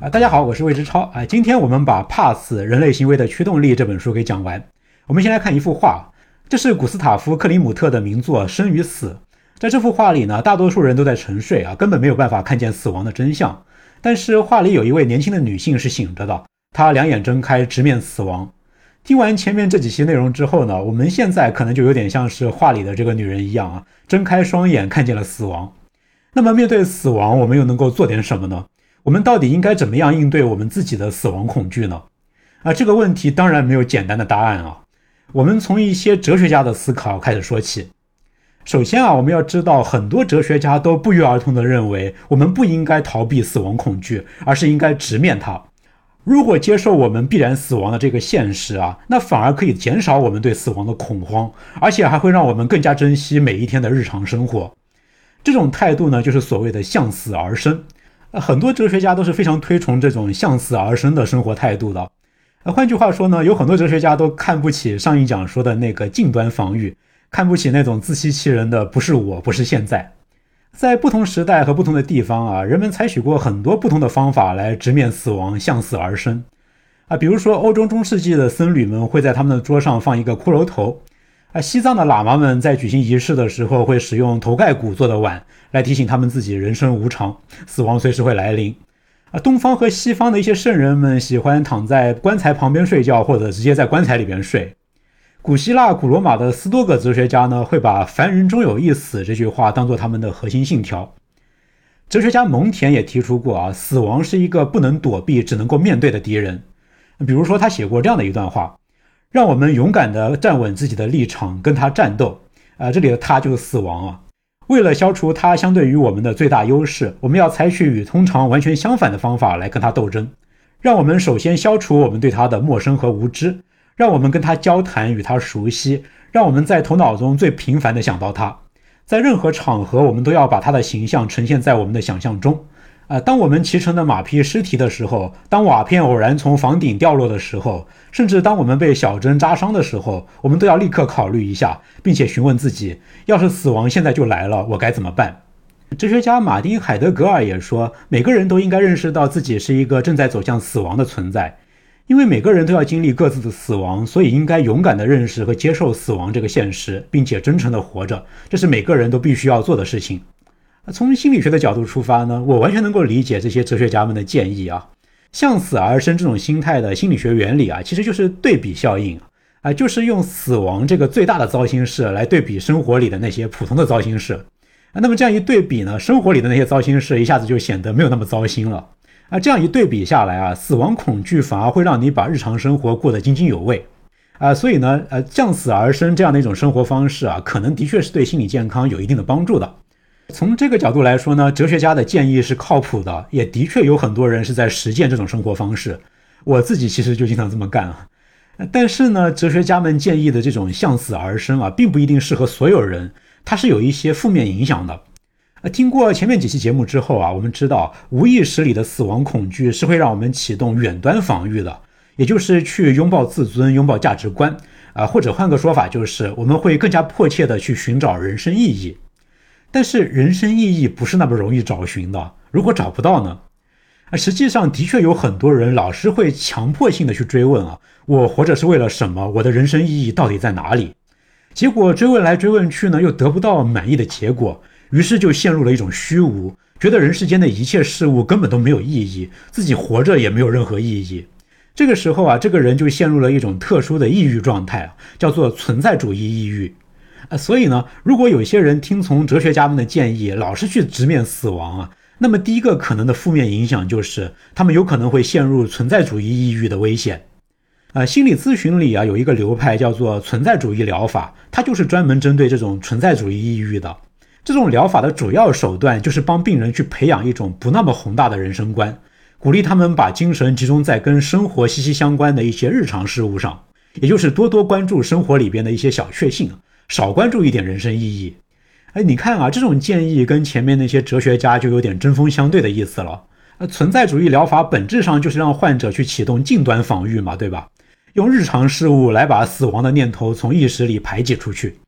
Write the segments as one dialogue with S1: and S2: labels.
S1: 啊，大家好，我是魏之超啊。今天我们把《怕死：人类行为的驱动力》这本书给讲完。我们先来看一幅画，这是古斯塔夫·克里姆特的名作《生与死》。在这幅画里呢，大多数人都在沉睡啊，根本没有办法看见死亡的真相。但是画里有一位年轻的女性是醒着的，她两眼睁开，直面死亡。听完前面这几期内容之后呢，我们现在可能就有点像是画里的这个女人一样啊，睁开双眼看见了死亡。那么面对死亡，我们又能够做点什么呢？我们到底应该怎么样应对我们自己的死亡恐惧呢？啊，这个问题当然没有简单的答案啊。我们从一些哲学家的思考开始说起。首先啊，我们要知道，很多哲学家都不约而同地认为，我们不应该逃避死亡恐惧，而是应该直面它。如果接受我们必然死亡的这个现实啊，那反而可以减少我们对死亡的恐慌，而且还会让我们更加珍惜每一天的日常生活。这种态度呢，就是所谓的向死而生。很多哲学家都是非常推崇这种向死而生的生活态度的。换句话说呢，有很多哲学家都看不起上一讲说的那个近端防御，看不起那种自欺欺人的“不是我，不是现在”。在不同时代和不同的地方啊，人们采取过很多不同的方法来直面死亡、向死而生。啊，比如说欧洲中世纪的僧侣们会在他们的桌上放一个骷髅头。啊，西藏的喇嘛们在举行仪式的时候会使用头盖骨做的碗来提醒他们自己人生无常，死亡随时会来临。啊，东方和西方的一些圣人们喜欢躺在棺材旁边睡觉，或者直接在棺材里边睡。古希腊、古罗马的斯多葛哲学家呢，会把“凡人终有一死”这句话当做他们的核心信条。哲学家蒙恬也提出过啊，死亡是一个不能躲避、只能够面对的敌人。比如说，他写过这样的一段话。让我们勇敢地站稳自己的立场，跟他战斗。啊，这里的他就是死亡啊。为了消除他相对于我们的最大优势，我们要采取与通常完全相反的方法来跟他斗争。让我们首先消除我们对他的陌生和无知，让我们跟他交谈，与他熟悉，让我们在头脑中最频繁地想到他。在任何场合，我们都要把他的形象呈现在我们的想象中。啊，当我们骑乘的马匹失蹄的时候，当瓦片偶然从房顶掉落的时候，甚至当我们被小针扎伤的时候，我们都要立刻考虑一下，并且询问自己：要是死亡现在就来了，我该怎么办？哲学家马丁·海德格尔也说，每个人都应该认识到自己是一个正在走向死亡的存在，因为每个人都要经历各自的死亡，所以应该勇敢地认识和接受死亡这个现实，并且真诚地活着，这是每个人都必须要做的事情。从心理学的角度出发呢，我完全能够理解这些哲学家们的建议啊。向死而生这种心态的心理学原理啊，其实就是对比效应啊，就是用死亡这个最大的糟心事来对比生活里的那些普通的糟心事啊。那么这样一对比呢，生活里的那些糟心事一下子就显得没有那么糟心了啊。这样一对比下来啊，死亡恐惧反而会让你把日常生活过得津津有味啊。所以呢，呃，向死而生这样的一种生活方式啊，可能的确是对心理健康有一定的帮助的。从这个角度来说呢，哲学家的建议是靠谱的，也的确有很多人是在实践这种生活方式。我自己其实就经常这么干啊。但是呢，哲学家们建议的这种向死而生啊，并不一定适合所有人，它是有一些负面影响的。啊，听过前面几期节目之后啊，我们知道无意识里的死亡恐惧是会让我们启动远端防御的，也就是去拥抱自尊、拥抱价值观啊，或者换个说法，就是我们会更加迫切的去寻找人生意义。但是人生意义不是那么容易找寻的。如果找不到呢？啊，实际上的确有很多人老是会强迫性的去追问啊，我活着是为了什么？我的人生意义到底在哪里？结果追问来追问去呢，又得不到满意的结果，于是就陷入了一种虚无，觉得人世间的一切事物根本都没有意义，自己活着也没有任何意义。这个时候啊，这个人就陷入了一种特殊的抑郁状态，叫做存在主义抑郁。啊，所以呢，如果有些人听从哲学家们的建议，老是去直面死亡啊，那么第一个可能的负面影响就是，他们有可能会陷入存在主义抑郁的危险。啊，心理咨询里啊有一个流派叫做存在主义疗法，它就是专门针对这种存在主义抑郁的。这种疗法的主要手段就是帮病人去培养一种不那么宏大的人生观，鼓励他们把精神集中在跟生活息息相关的一些日常事物上，也就是多多关注生活里边的一些小确幸。少关注一点人生意义，哎，你看啊，这种建议跟前面那些哲学家就有点针锋相对的意思了。呃，存在主义疗法本质上就是让患者去启动近端防御嘛，对吧？用日常事物来把死亡的念头从意识里排挤出去。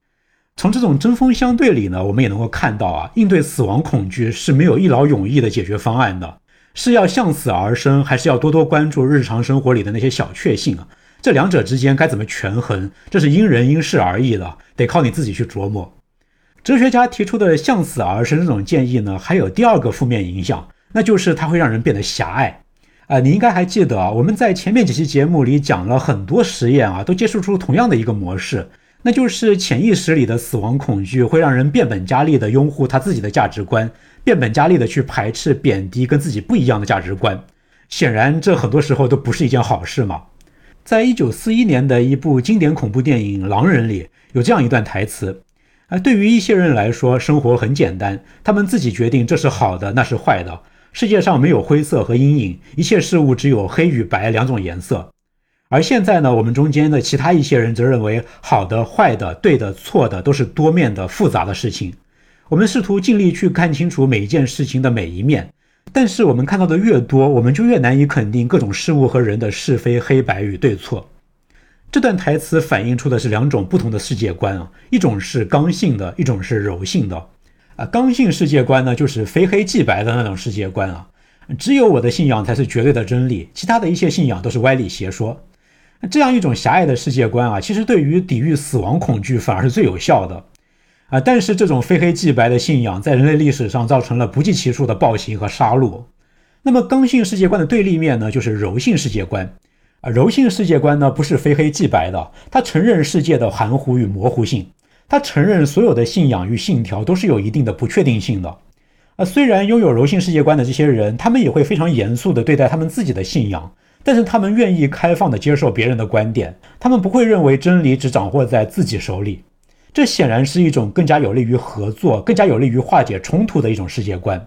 S1: 从这种针锋相对里呢，我们也能够看到啊，应对死亡恐惧是没有一劳永逸的解决方案的。是要向死而生，还是要多多关注日常生活里的那些小确幸啊？这两者之间该怎么权衡？这是因人因事而异的，得靠你自己去琢磨。哲学家提出的向死而生这种建议呢，还有第二个负面影响，那就是它会让人变得狭隘。啊，你应该还记得啊，我们在前面几期节目里讲了很多实验啊，都揭示出同样的一个模式，那就是潜意识里的死亡恐惧会让人变本加厉地拥护他自己的价值观。变本加厉地去排斥、贬低跟自己不一样的价值观，显然这很多时候都不是一件好事嘛。在一九四一年的一部经典恐怖电影《狼人》里，有这样一段台词：啊，对于一些人来说，生活很简单，他们自己决定这是好的，那是坏的。世界上没有灰色和阴影，一切事物只有黑与白两种颜色。而现在呢，我们中间的其他一些人则认为，好的、坏的、对的、错的都是多面的、复杂的事情。我们试图尽力去看清楚每一件事情的每一面，但是我们看到的越多，我们就越难以肯定各种事物和人的是非黑白与对错。这段台词反映出的是两种不同的世界观啊，一种是刚性的，一种是柔性的。啊，刚性世界观呢，就是非黑即白的那种世界观啊，只有我的信仰才是绝对的真理，其他的一切信仰都是歪理邪说。这样一种狭隘的世界观啊，其实对于抵御死亡恐惧反而是最有效的。啊！但是这种非黑即白的信仰在人类历史上造成了不计其数的暴行和杀戮。那么刚性世界观的对立面呢，就是柔性世界观。啊，柔性世界观呢不是非黑即白的，它承认世界的含糊与模糊性，它承认所有的信仰与信条都是有一定的不确定性的。啊，虽然拥有柔性世界观的这些人，他们也会非常严肃地对待他们自己的信仰，但是他们愿意开放地接受别人的观点，他们不会认为真理只掌握在自己手里。这显然是一种更加有利于合作、更加有利于化解冲突的一种世界观，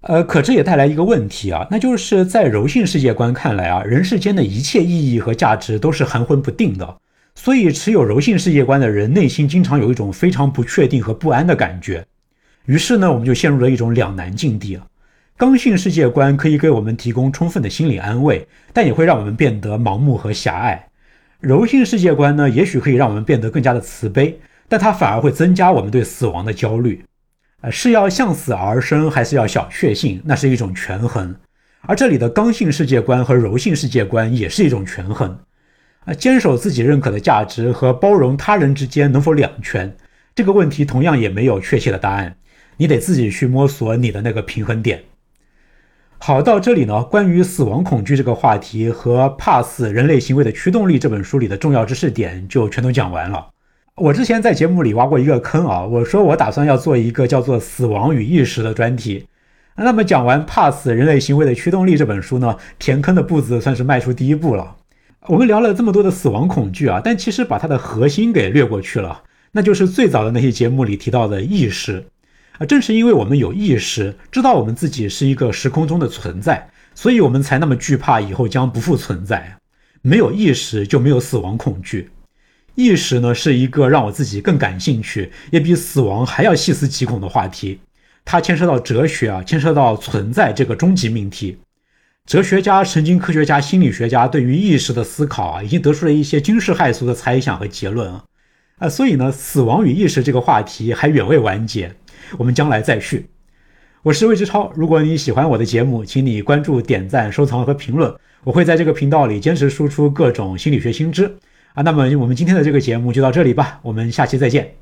S1: 呃，可这也带来一个问题啊，那就是在柔性世界观看来啊，人世间的一切意义和价值都是含混不定的，所以持有柔性世界观的人内心经常有一种非常不确定和不安的感觉。于是呢，我们就陷入了一种两难境地啊。刚性世界观可以给我们提供充分的心理安慰，但也会让我们变得盲目和狭隘；柔性世界观呢，也许可以让我们变得更加的慈悲。但它反而会增加我们对死亡的焦虑，呃，是要向死而生，还是要小确幸？那是一种权衡。而这里的刚性世界观和柔性世界观也是一种权衡，啊，坚守自己认可的价值和包容他人之间能否两全？这个问题同样也没有确切的答案，你得自己去摸索你的那个平衡点。好，到这里呢，关于死亡恐惧这个话题和《怕死：人类行为的驱动力》这本书里的重要知识点就全都讲完了。我之前在节目里挖过一个坑啊，我说我打算要做一个叫做《死亡与意识》的专题。那么讲完《怕死：人类行为的驱动力》这本书呢，填坑的步子算是迈出第一步了。我们聊了这么多的死亡恐惧啊，但其实把它的核心给略过去了，那就是最早的那些节目里提到的意识啊。正是因为我们有意识，知道我们自己是一个时空中的存在，所以我们才那么惧怕以后将不复存在。没有意识就没有死亡恐惧。意识呢，是一个让我自己更感兴趣，也比死亡还要细思极恐的话题。它牵涉到哲学啊，牵涉到存在这个终极命题。哲学家、神经科学家、心理学家对于意识的思考啊，已经得出了一些惊世骇俗的猜想和结论啊。啊，所以呢，死亡与意识这个话题还远未完结，我们将来再续。我是魏之超，如果你喜欢我的节目，请你关注、点赞、收藏和评论。我会在这个频道里坚持输出各种心理学新知。啊，那么我们今天的这个节目就到这里吧，我们下期再见。